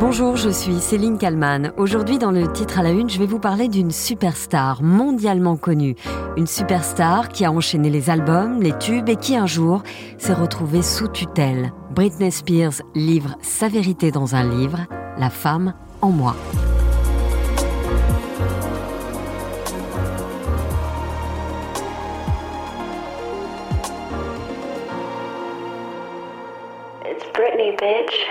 Bonjour, je suis Céline Kalman. Aujourd'hui, dans le titre à la une, je vais vous parler d'une superstar mondialement connue. Une superstar qui a enchaîné les albums, les tubes et qui un jour s'est retrouvée sous tutelle. Britney Spears livre sa vérité dans un livre, La femme en moi. It's Britney, bitch.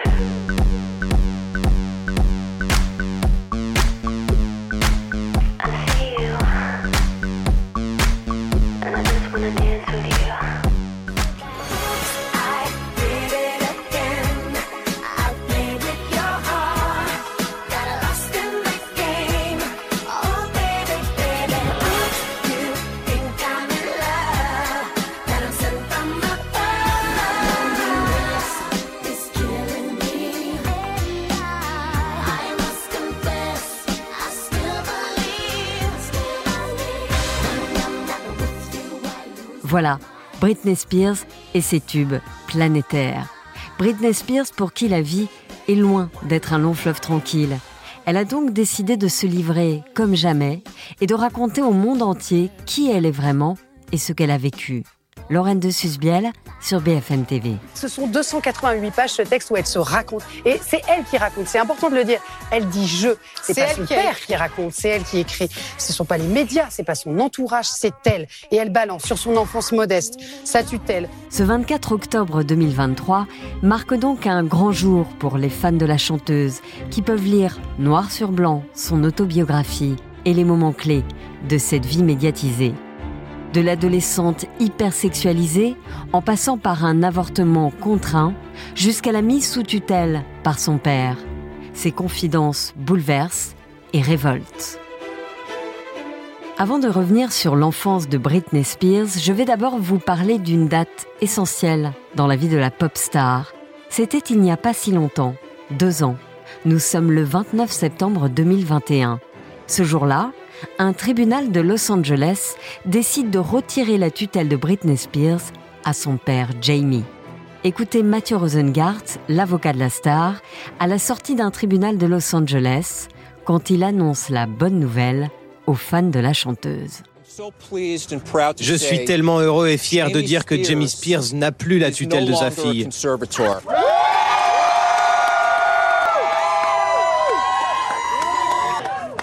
Dance with you. Voilà, Britney Spears et ses tubes planétaires. Britney Spears pour qui la vie est loin d'être un long fleuve tranquille. Elle a donc décidé de se livrer comme jamais et de raconter au monde entier qui elle est vraiment et ce qu'elle a vécu. Lorraine de Susbiel sur BFM TV. Ce sont 288 pages ce texte où elle se raconte. Et c'est elle qui raconte, c'est important de le dire. Elle dit je. C'est pas elle son qui père qui raconte, c'est elle qui écrit. Ce sont pas les médias, c'est pas son entourage, c'est elle. Et elle balance sur son enfance modeste, sa tutelle, Ce 24 octobre 2023 marque donc un grand jour pour les fans de la chanteuse qui peuvent lire noir sur blanc son autobiographie et les moments clés de cette vie médiatisée. De l'adolescente hypersexualisée, en passant par un avortement contraint, jusqu'à la mise sous tutelle par son père. Ses confidences bouleversent et révoltent. Avant de revenir sur l'enfance de Britney Spears, je vais d'abord vous parler d'une date essentielle dans la vie de la pop star. C'était il n'y a pas si longtemps, deux ans. Nous sommes le 29 septembre 2021. Ce jour-là, un tribunal de Los Angeles décide de retirer la tutelle de Britney Spears à son père Jamie. Écoutez Mathieu Rosengart, l'avocat de la star, à la sortie d'un tribunal de Los Angeles, quand il annonce la bonne nouvelle aux fans de la chanteuse. Je suis tellement heureux et fier de dire que Jamie Spears n'a plus la tutelle de sa fille.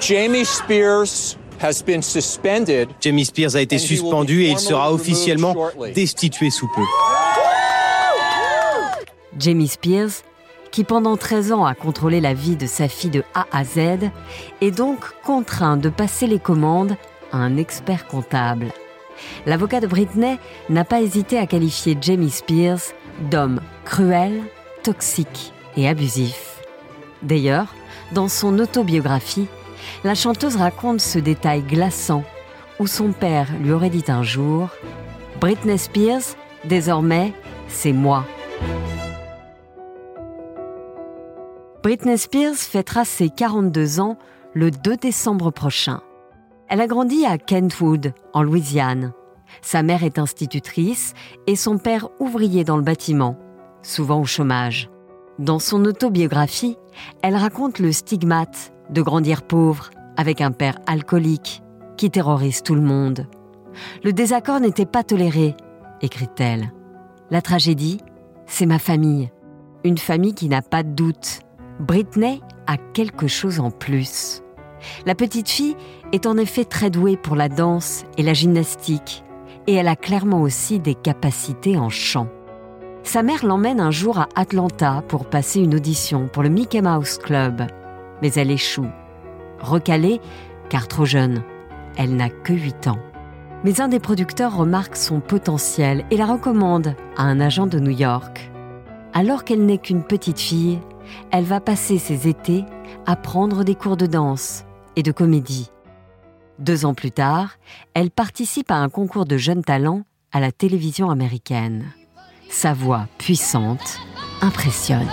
Jamie Spears has been suspended. Jamie Spears a été suspendu et il sera officiellement destitué sous peu. Jamie Spears, qui pendant 13 ans a contrôlé la vie de sa fille de A à Z, est donc contraint de passer les commandes à un expert comptable. L'avocat de Britney n'a pas hésité à qualifier Jamie Spears d'homme cruel, toxique et abusif. D'ailleurs, dans son autobiographie, la chanteuse raconte ce détail glaçant où son père lui aurait dit un jour Britney Spears, désormais, c'est moi. Britney Spears fêtera ses 42 ans le 2 décembre prochain. Elle a grandi à Kentwood, en Louisiane. Sa mère est institutrice et son père ouvrier dans le bâtiment, souvent au chômage. Dans son autobiographie, elle raconte le stigmate de grandir pauvre avec un père alcoolique qui terrorise tout le monde. Le désaccord n'était pas toléré, écrit-elle. La tragédie, c'est ma famille. Une famille qui n'a pas de doute. Britney a quelque chose en plus. La petite fille est en effet très douée pour la danse et la gymnastique, et elle a clairement aussi des capacités en chant. Sa mère l'emmène un jour à Atlanta pour passer une audition pour le Mickey Mouse Club, mais elle échoue. Recalée, car trop jeune, elle n'a que 8 ans. Mais un des producteurs remarque son potentiel et la recommande à un agent de New York. Alors qu'elle n'est qu'une petite fille, elle va passer ses étés à prendre des cours de danse et de comédie. Deux ans plus tard, elle participe à un concours de jeunes talents à la télévision américaine. Sa voix puissante impressionne.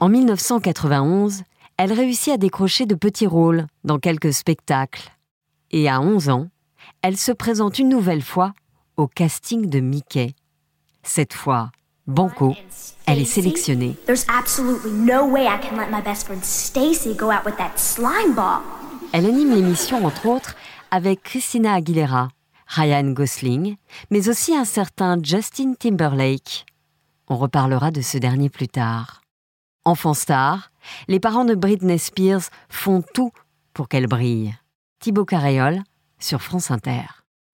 En 1991, elle réussit à décrocher de petits rôles dans quelques spectacles. Et à 11 ans, elle se présente une nouvelle fois au casting de Mickey. Cette fois, Banco, elle est sélectionnée. There's absolutely no way I can let my best friend Stacy go out with that slime ball. Elle anime l'émission, entre autres, avec Christina Aguilera, Ryan Gosling, mais aussi un certain Justin Timberlake. On reparlera de ce dernier plus tard. Enfant star, les parents de Britney Spears font tout pour qu'elle brille. Thibaut Carréol sur France Inter.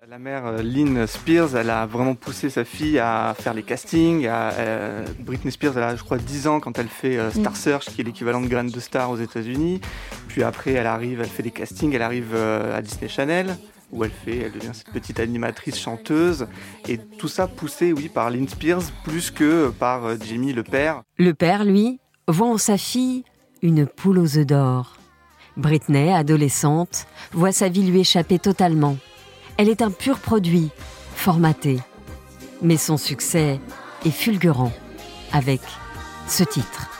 La mère euh, Lynn Spears, elle a vraiment poussé sa fille à faire les castings. à- euh, Britney Spears, elle a, je crois, 10 ans quand elle fait euh, Star Search, qui est l'équivalent de Graine de Star aux États-Unis. Puis après, elle arrive, elle fait des castings, elle arrive euh, à Disney Channel, où elle fait, elle devient cette petite animatrice chanteuse. Et tout ça poussé, oui, par Lynn Spears, plus que par Jamie, le père. Le père, lui, voit en sa fille une poule aux œufs d'or. Britney, adolescente, voit sa vie lui échapper totalement. Elle est un pur produit, formaté. Mais son succès est fulgurant, avec ce titre.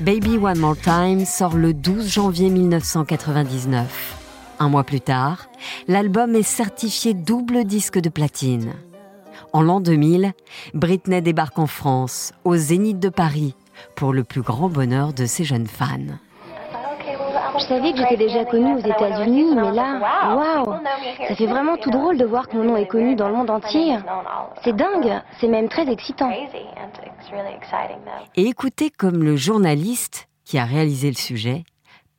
Baby One More Time sort le 12 janvier 1999. Un mois plus tard, l'album est certifié double disque de platine. En l'an 2000, Britney débarque en France, au Zénith de Paris, pour le plus grand bonheur de ses jeunes fans. Je savais que j'étais déjà connue aux États-Unis, mais là, waouh Ça fait vraiment tout drôle de voir que mon nom est connu dans le monde entier. C'est dingue, c'est même très excitant. Et écoutez comme le journaliste qui a réalisé le sujet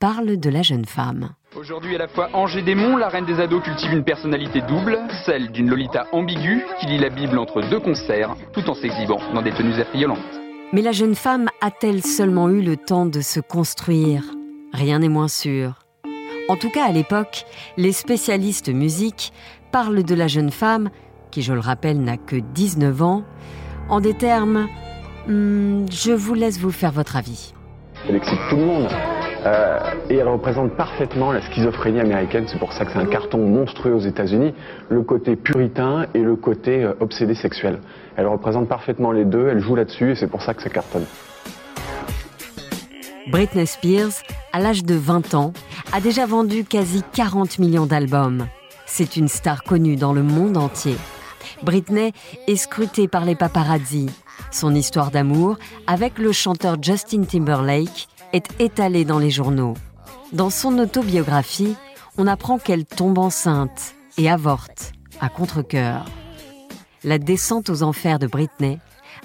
parle de la jeune femme. Aujourd'hui, à la fois Angers Démon, la reine des ados cultive une personnalité double, celle d'une Lolita ambiguë qui lit la Bible entre deux concerts, tout en s'exhibant dans des tenues affriolantes. Mais la jeune femme a-t-elle seulement eu le temps de se construire? Rien n'est moins sûr. En tout cas, à l'époque, les spécialistes musique parlent de la jeune femme, qui, je le rappelle, n'a que 19 ans, en des termes Hmm, Je vous laisse vous faire votre avis. Elle excite tout le monde. Euh, et elle représente parfaitement la schizophrénie américaine. C'est pour ça que c'est un carton monstrueux aux États-Unis. Le côté puritain et le côté euh, obsédé sexuel. Elle représente parfaitement les deux. Elle joue là-dessus et c'est pour ça que ça cartonne. Britney Spears, à l'âge de 20 ans, a déjà vendu quasi 40 millions d'albums. C'est une star connue dans le monde entier. Britney est scrutée par les paparazzi. Son histoire d'amour avec le chanteur Justin Timberlake est étalée dans les journaux. Dans son autobiographie, on apprend qu'elle tombe enceinte et avorte à contre-cœur. La descente aux enfers de Britney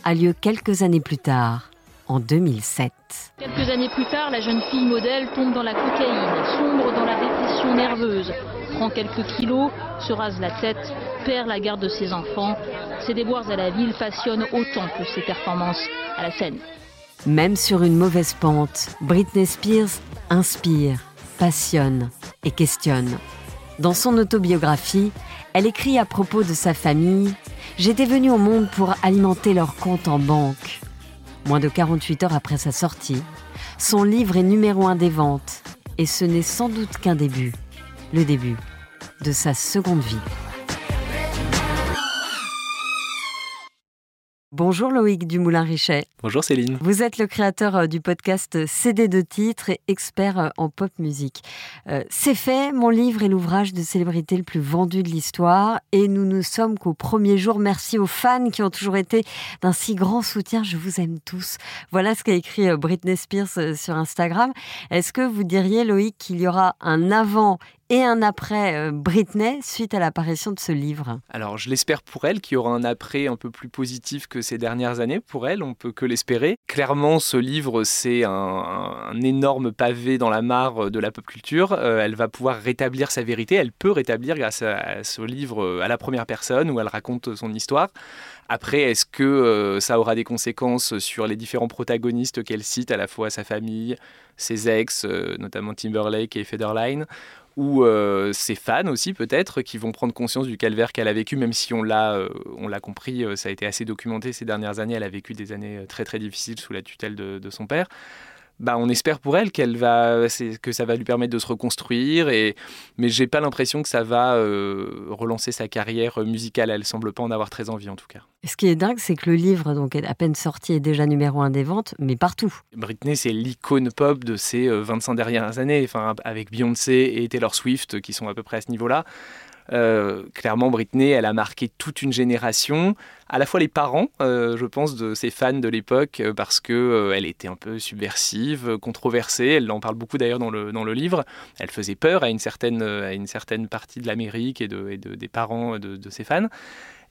a lieu quelques années plus tard, en 2007. Quelques années plus tard, la jeune fille modèle tombe dans la cocaïne, sombre dans la dépression nerveuse, prend quelques kilos, se rase la tête, perd la garde de ses enfants. Ses déboires à la ville passionnent autant que ses performances à la scène. Même sur une mauvaise pente, Britney Spears inspire, passionne et questionne. Dans son autobiographie, elle écrit à propos de sa famille J'étais venue au monde pour alimenter leur compte en banque. Moins de 48 heures après sa sortie, son livre est numéro un des ventes. Et ce n'est sans doute qu'un début. Le début de sa seconde vie. Bonjour Loïc Dumoulin-Richet. Bonjour Céline. Vous êtes le créateur euh, du podcast CD de titres et expert euh, en pop musique. Euh, C'est fait, mon livre est l'ouvrage de célébrité le plus vendu de l'histoire et nous ne sommes qu'au premier jour. Merci aux fans qui ont toujours été d'un si grand soutien. Je vous aime tous. Voilà ce qu'a écrit Britney Spears sur Instagram. Est-ce que vous diriez, Loïc, qu'il y aura un avant et un après euh, Britney suite à l'apparition de ce livre Alors je l'espère pour elle qu'il y aura un après un peu plus positif que ces dernières années. Pour elle, on peut que l'espérer. Clairement, ce livre, c'est un, énorme pavé dans la mare de la pop culture. Euh, elle va pouvoir rétablir sa vérité. Elle peut rétablir grâce à, à ce livre euh, à la première personne où elle raconte son histoire. Après, est-ce que euh, ça aura des conséquences sur les différents protagonistes qu'elle cite, à la fois sa famille, ses ex, euh, notamment Timberlake et Federline ou euh, ses fans aussi peut-être qui vont prendre conscience du calvaire qu'elle a vécu, même si on l'a, on l'a compris, ça a été assez documenté ces dernières années. Elle a vécu des années très très difficiles sous la tutelle de son père. Bah, on espère pour elle qu'elle va, que ça va lui permettre de se reconstruire. Et, mais j'ai pas l'impression que ça va euh, relancer sa carrière musicale. Elle semble pas en avoir très envie en tout cas. Ce qui est dingue, c'est que le livre, donc à peine sorti, est déjà numéro un des ventes, mais partout. Britney, c'est l'icône pop de ces 25 dernières années, enfin, avec Beyoncé et Taylor Swift qui sont à peu près à ce niveau-là. Euh, clairement, Britney, elle a marqué toute une génération, à la fois les parents, euh, je pense, de ses fans de l'époque, euh, parce que elle était un peu subversive, controversée. Elle en parle beaucoup d'ailleurs dans le, dans le livre. Elle faisait peur à une certaine, à une certaine partie de l'Amérique et, de, des parents de ses fans.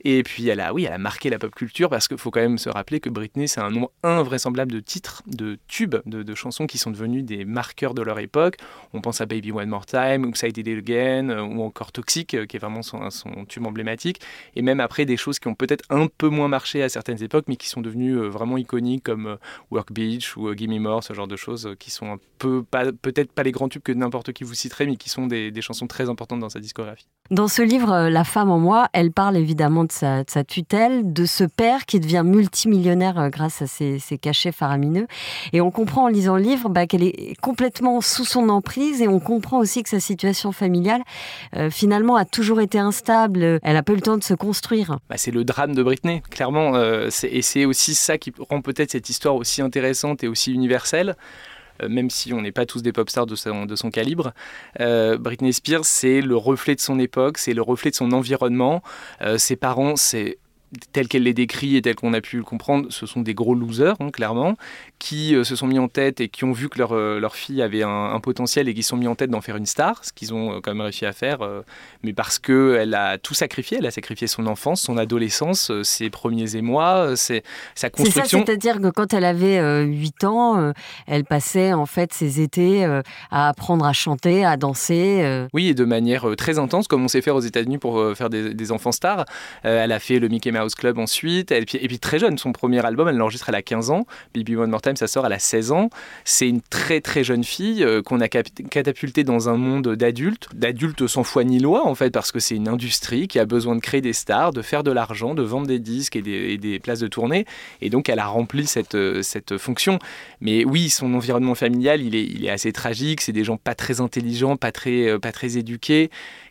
Et puis elle a, oui, elle a marqué la pop culture parce qu'il faut quand même se rappeler que Britney, c'est un nombre invraisemblable de titres, de tubes, de, chansons qui sont devenus des marqueurs de leur époque. On pense à Baby One More Time, ou Side It Again, ou encore Toxic, qui est vraiment son, tube emblématique. Et même après des choses qui ont peut-être un peu moins marché à certaines époques, mais qui sont devenues vraiment iconiques comme Work Beach ou Gimme More, ce genre de choses qui sont un peu, peut-être pas les grands tubes que n'importe qui vous citerait, mais qui sont des chansons très importantes dans sa discographie. Dans ce livre, La femme en moi, elle parle évidemment de sa, tutelle, de ce père qui devient multimillionnaire grâce à ses, ses, cachets faramineux. Et on comprend en lisant le livre bah, qu'elle est complètement sous son emprise et on comprend aussi que sa situation familiale, euh, finalement, a toujours été instable. Elle n'a pas eu le temps de se construire. Bah, c'est le drame de Britney, clairement. Euh, et c'est aussi ça qui rend peut-être cette histoire aussi intéressante et aussi universelle. Euh, même si on n'est pas tous des pop stars de son, calibre. Euh, Britney Spears, c'est le reflet de son époque, c'est le reflet de son environnement. Euh, ses parents, c'est tel qu'elle les décrit et tel qu'on a pu le comprendre, ce sont des gros losers, hein, clairement, qui euh, se sont mis en tête et qui ont vu que leur, euh, leur fille avait un, un, potentiel et qui se sont mis en tête d'en faire une star, ce qu'ils ont euh, quand même réussi à faire, mais parce qu'elle a tout sacrifié, elle a sacrifié son enfance, son adolescence, ses premiers émois, ses, sa construction. C'est c'est-à-dire que quand elle avait 8 ans, elle passait en fait ses étés à apprendre à chanter, à danser. Oui, et de manière très intense, comme on sait faire aux États-Unis pour faire des, des enfants stars. elle a fait le Mickey Mouse Club ensuite, et puis, très jeune, son premier album, elle l'enregistre, elle a 15 ans, Baby One More Time, ça sort, elle a 16 ans. C'est une très très jeune fille euh, qu'on a catapultée dans un monde d'adultes, d'adultes sans foi ni loi en fait, parce que c'est une industrie qui a besoin de créer des stars, de faire de l'argent, de vendre des disques et des, places de tournée, et donc elle a rempli cette, cette fonction. Mais oui, son environnement familial, il est, il est assez tragique, c'est des gens pas très intelligents, pas très, pas très éduqués,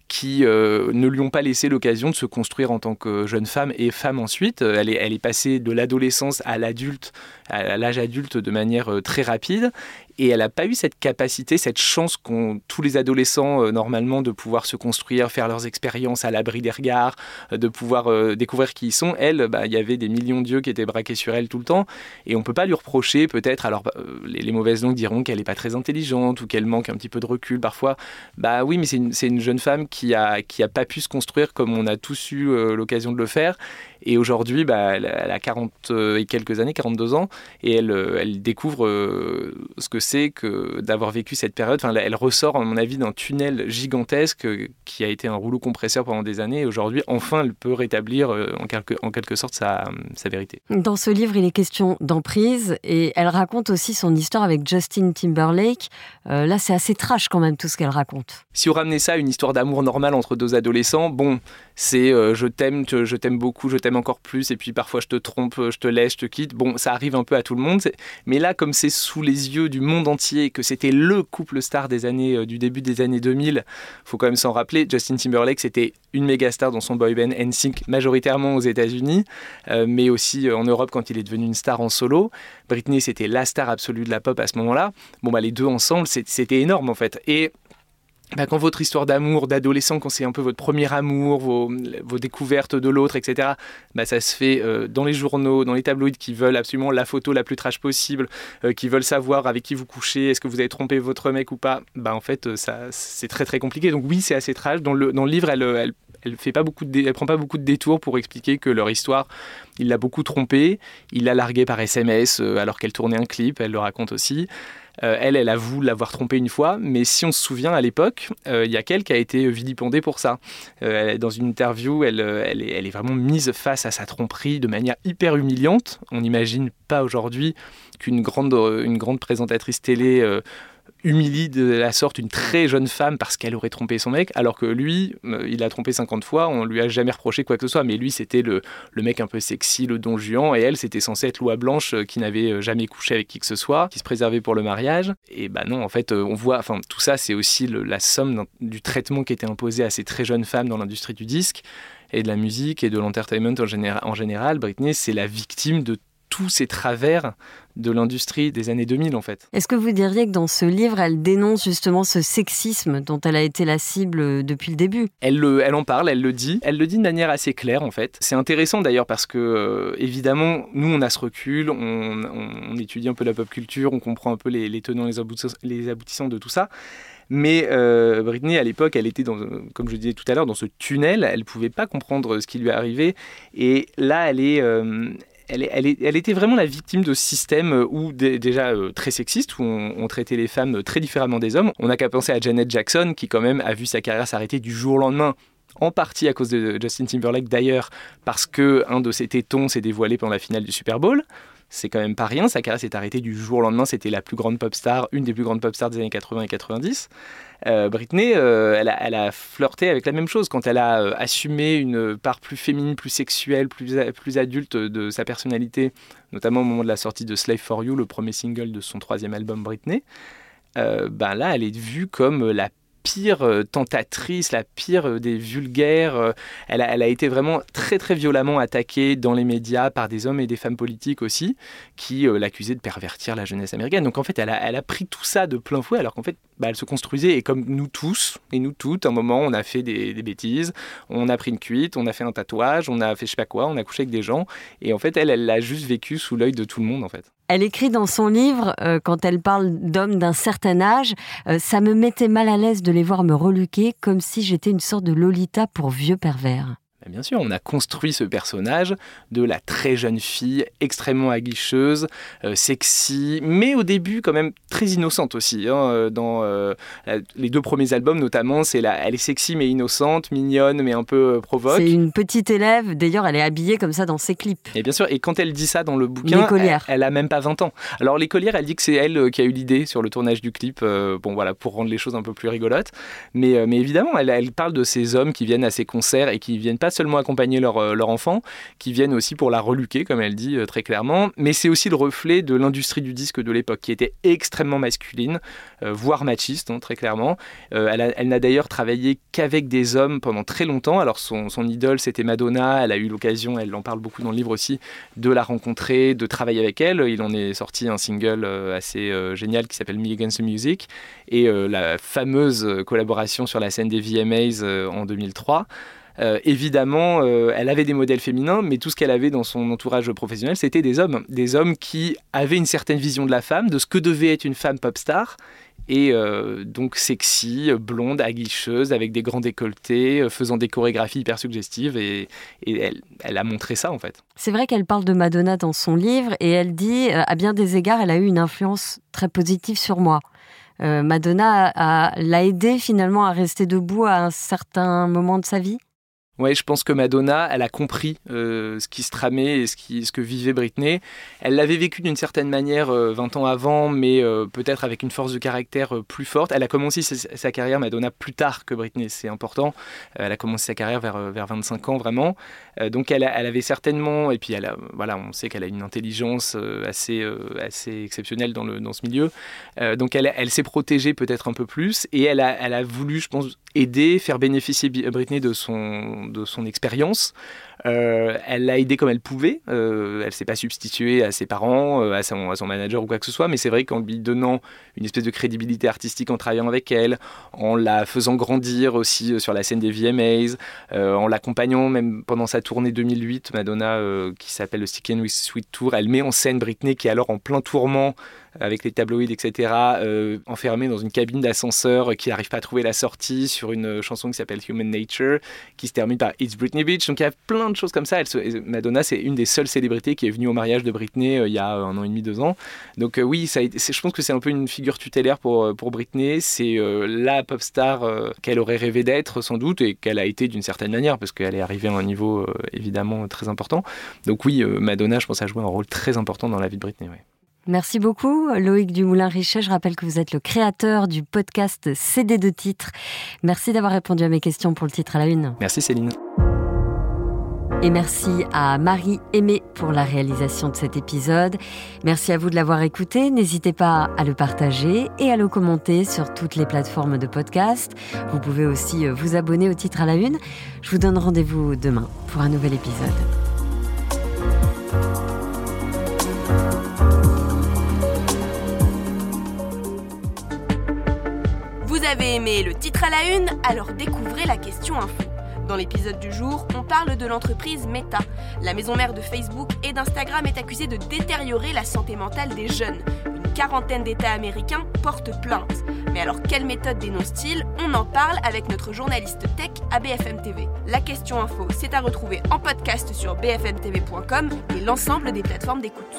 qui euh, ne lui ont pas laissé l'occasion de se construire en tant que jeune femme et femme ensuite. Elle est, elle est passée de l'adolescence à l'adulte, à l'âge adulte de manière euh, très rapide. Et elle n'a pas eu cette capacité, cette chance qu'ont tous les adolescents euh, normalement de pouvoir se construire, faire leurs expériences à l'abri des regards, euh, de pouvoir euh, découvrir qui ils sont. Elle, bah, il y avait des millions d'yeux qui étaient braqués sur elle tout le temps. Et on ne peut pas lui reprocher, peut-être, alors euh, les, mauvaises langues diront qu'elle n'est pas très intelligente ou qu'elle manque un petit peu de recul parfois. Bah oui, mais c'est une, une, jeune femme qui a, qui a pas pu se construire comme on a tous eu l'occasion de le faire. Et aujourd'hui, bah, elle, elle, a 40 et quelques années, 42 ans, et elle, elle découvre euh, ce que c'est que d'avoir vécu cette période. Enfin, elle ressort, à mon avis, d'un tunnel gigantesque qui a été un rouleau compresseur pendant des années. Et aujourd'hui, enfin, elle peut rétablir euh, en quelque, en quelque sorte sa, sa vérité. Dans ce livre, il est question d'emprise et elle raconte aussi son histoire avec Justin Timberlake. Euh, là, c'est assez trash quand même tout ce qu'elle raconte. Si on ramenait ça à une histoire d'amour normale entre deux adolescents, bon, c'est euh, je t'aime, je t'aime beaucoup, je t'aime encore plus, et puis parfois je te trompe, je te laisse, je te quitte. Bon, ça arrive un peu à tout le monde, mais là, comme c'est sous les yeux du monde entier, que c'était le couple star des années, euh, du début des années 2000, faut quand même s'en rappeler. Justin Timberlake, c'était une méga star dans son boy band NSYNC, majoritairement aux États-Unis, euh, mais aussi en Europe quand il est devenu une star en solo. Britney, c'était la star absolue de la pop à ce moment-là. Bon, bah les deux ensemble, c'était énorme en fait. Et bah, quand votre histoire d'amour, d'adolescent, quand c'est un peu votre premier amour, vos, découvertes de l'autre, etc., bah, ça se fait euh, dans les journaux, dans les tabloïds qui veulent absolument la photo la plus trash possible, euh, qui veulent savoir avec qui vous couchez, est-ce que vous avez trompé votre mec ou pas. Bah, en fait, euh, c'est très très compliqué. Donc oui, c'est assez trash. Dans le, livre, elle, elle prend pas beaucoup de détours pour expliquer que leur histoire, il l'a beaucoup trompée, il l'a larguée par SMS alors qu'elle tournait un clip, elle le raconte aussi. Euh, elle, elle avoue l'avoir trompé une fois, mais si on se souvient à l'époque, il euh, y a quelqu'un qui a été vilipendé pour ça. Euh, dans une interview, elle, est, vraiment mise face à sa tromperie de manière hyper humiliante. On n'imagine pas aujourd'hui qu'une grande, une grande présentatrice télé humilie de la sorte une très jeune femme parce qu'elle aurait trompé son mec, alors que lui, euh, il a trompé 50 fois, on lui a jamais reproché quoi que ce soit, mais lui c'était le, le mec un peu sexy, le don Juan, et elle c'était censé être loi blanche euh, qui n'avait euh, jamais couché avec qui que ce soit, qui se préservait pour le mariage, et bah non, en fait, on voit, enfin tout ça c'est aussi la somme du traitement qui était imposé à ces très jeunes femmes dans l'industrie du disque et de la musique et de l'entertainment en, en général. Britney c'est la victime de tous ces travers de l'industrie des années 2000 en fait. Est-ce que vous diriez que dans ce livre, elle dénonce justement ce sexisme dont elle a été la cible euh, depuis le début? Elle, le- elle en parle, elle le dit. Elle le dit de manière assez claire en fait. C'est intéressant d'ailleurs parce que euh, évidemment, nous on a ce recul, on, on- on étudie un peu la pop culture, on comprend un peu les, les tenants, les aboutissants, les aboutissants de tout ça. Mais euh, Britney, à l'époque, elle était, dans, comme je disais tout à l'heure, dans ce tunnel. Elle ne pouvait pas comprendre ce qui lui arrivait. Et là, elle est, euh, elle, était vraiment la victime de ce système euh, où, dé- déjà euh, très sexiste, où on, on traitait les femmes très différemment des hommes. On n'a qu'à penser à Janet Jackson, qui quand même a vu sa carrière s'arrêter du jour au lendemain. En partie à cause de Justin Timberlake d'ailleurs, parce que un de ses tétons s'est dévoilé pendant la finale du Super Bowl. C'est quand même pas rien. Sa carrière s'est arrêtée du jour au lendemain. C'était la plus grande pop star, une des plus grandes pop stars des années 80 et 90. Euh, Britney, euh, elle, a, flirté avec la même chose quand elle a euh, assumé une part plus féminine, plus sexuelle, plus, plus adulte de sa personnalité, notamment au moment de la sortie de Slave for You, le premier single de son troisième album Britney. Ben là, elle est vue comme la pire euh, tentatrice, la pire euh, des vulgaires. euh, Elle a, été vraiment très très violemment attaquée dans les médias par des hommes et des femmes politiques aussi, qui l'accusaient de pervertir la jeunesse américaine. Donc en fait, elle a, elle a pris tout ça de plein fouet, alors qu'en fait, bah, elle se construisait, et comme nous tous, et nous toutes, à un moment, on a fait des, des bêtises, on a pris une cuite, on a fait un tatouage, on a fait je sais pas quoi, on a couché avec des gens, et en fait, elle, elle l'a juste vécu sous l'œil de tout le monde, en fait. Elle écrit dans son livre, euh, quand elle parle d'hommes d'un certain âge, euh, ça me mettait mal à l'aise de les voir me reluquer comme si j'étais une sorte de Lolita pour vieux pervers. Mais Bien sûr, on a construit ce personnage de la très jeune fille, extrêmement aguicheuse, euh, sexy, mais au début quand même très innocente aussi. hein, euh, dans euh, les deux premiers albums notamment, c'est la, elle est sexy mais innocente, mignonne mais un peu euh, provoque. C'est une petite élève, d'ailleurs elle est habillée comme ça dans ses clips. Et bien sûr, et quand elle dit ça dans le bouquin, elle, elle a même pas 20 ans. Alors l'écolière, elle dit que c'est elle qui a eu l'idée sur le tournage du clip, bon voilà, pour rendre les choses un peu plus rigolotes. Mais, mais évidemment, elle, elle parle de ces hommes qui viennent à ses concerts et qui viennent pas seulement accompagner leur, euh, leur enfant, qui viennent aussi pour la reluquer, comme elle dit euh, très clairement. Mais c'est aussi le reflet de l'industrie du disque de l'époque, qui était extrêmement masculine, euh, voire machiste, hein, très clairement. Elle a- elle n'a d'ailleurs travaillé qu'avec des hommes pendant très longtemps. Alors son, son idole, c'était Madonna. Elle a eu l'occasion, elle en parle beaucoup dans le livre aussi, de la rencontrer, de travailler avec elle. Il en est sorti un single assez génial qui s'appelle Me Against the Music et la fameuse collaboration sur la scène des VMAs en 2003. Euh, évidemment, euh, elle avait des modèles féminins, mais tout ce qu'elle avait dans son entourage professionnel, c'était des hommes. Des hommes qui avaient une certaine vision de la femme, de ce que devait être une femme pop star. Et euh, donc sexy, blonde, aguicheuse, avec des grands décolletés, faisant des chorégraphies hyper suggestives. Et, elle, elle a montré ça, en fait. C'est vrai qu'elle parle de Madonna dans son livre et elle dit, à bien des égards, elle a eu une influence très positive sur moi. Madonna l'a aidée finalement à rester debout à un certain moment de sa vie. Ouais, je pense que Madonna, elle a compris euh, ce qui se tramait et ce, que vivait Britney. Elle l'avait vécu d'une certaine manière euh, 20 ans avant, mais euh, peut-être avec une force de caractère euh, plus forte. Elle a commencé sa, carrière, Madonna, plus tard que Britney, c'est important. Elle a commencé sa carrière vers, vers 25 ans, vraiment. Donc elle, avait certainement, et puis elle voilà, on sait qu'elle a une intelligence assez, exceptionnelle dans, ce milieu. Donc elle, s'est protégée peut-être un peu plus, et elle a, voulu, je pense, aider, faire bénéficier Britney de son, de son expérience. Euh, elle l'a aidé comme elle pouvait. Euh, elle s'est pas substituée à ses parents, euh, à, son, manager ou quoi que ce soit, mais c'est vrai qu'en lui donnant une espèce de crédibilité artistique en travaillant avec elle, en la faisant grandir aussi euh, sur la scène des VMAs, en l'accompagnant même pendant sa tournée 2008, Madonna, qui s'appelle le Stick and Sweet Tour, elle met en scène Britney qui est alors en plein tourment avec les tabloïds, etc., euh, enfermée dans une cabine d'ascenseur euh, qui n'arrive pas à trouver la sortie sur une euh, chanson qui s'appelle Human Nature, qui se termine par It's Britney Beach. Donc il y a plein de choses comme ça. Madonna, c'est une des seules célébrités qui est venue au mariage de Britney euh, il y a un an et demi, deux ans. Donc euh, oui, je pense que c'est un peu une figure tutélaire pour, euh, Britney. C'est euh, la pop star euh, qu'elle aurait rêvé d'être sans doute et qu'elle a été d'une certaine manière parce qu'elle est arrivée à un niveau euh, évidemment très important. Donc oui, euh, Madonna, je pense, a joué un rôle très important dans la vie de Britney. Merci beaucoup, Loïc Dumoulin-Richet. Je rappelle que vous êtes le créateur du podcast CD de titres. Merci d'avoir répondu à mes questions pour le titre à la une. Merci Céline. Et merci à Marie Aimé pour la réalisation de cet épisode. Merci à vous de l'avoir écouté. N'hésitez pas à le partager et à le commenter sur toutes les plateformes de podcast. Vous pouvez aussi vous abonner au titre à la une. Je vous donne rendez-vous demain pour un nouvel épisode. Avez aimé le titre à la une Alors découvrez la question info. Dans l'épisode du jour, on parle de l'entreprise Meta. La maison mère de Facebook et d'Instagram est accusée de détériorer la santé mentale des jeunes. Une quarantaine d'États américains portent plainte. Mais alors, quelle méthode dénonce-t-il? On en parle avec notre journaliste tech à BFM TV. La question info, c'est à retrouver en podcast sur bfmtv.com et l'ensemble des plateformes d'écoute.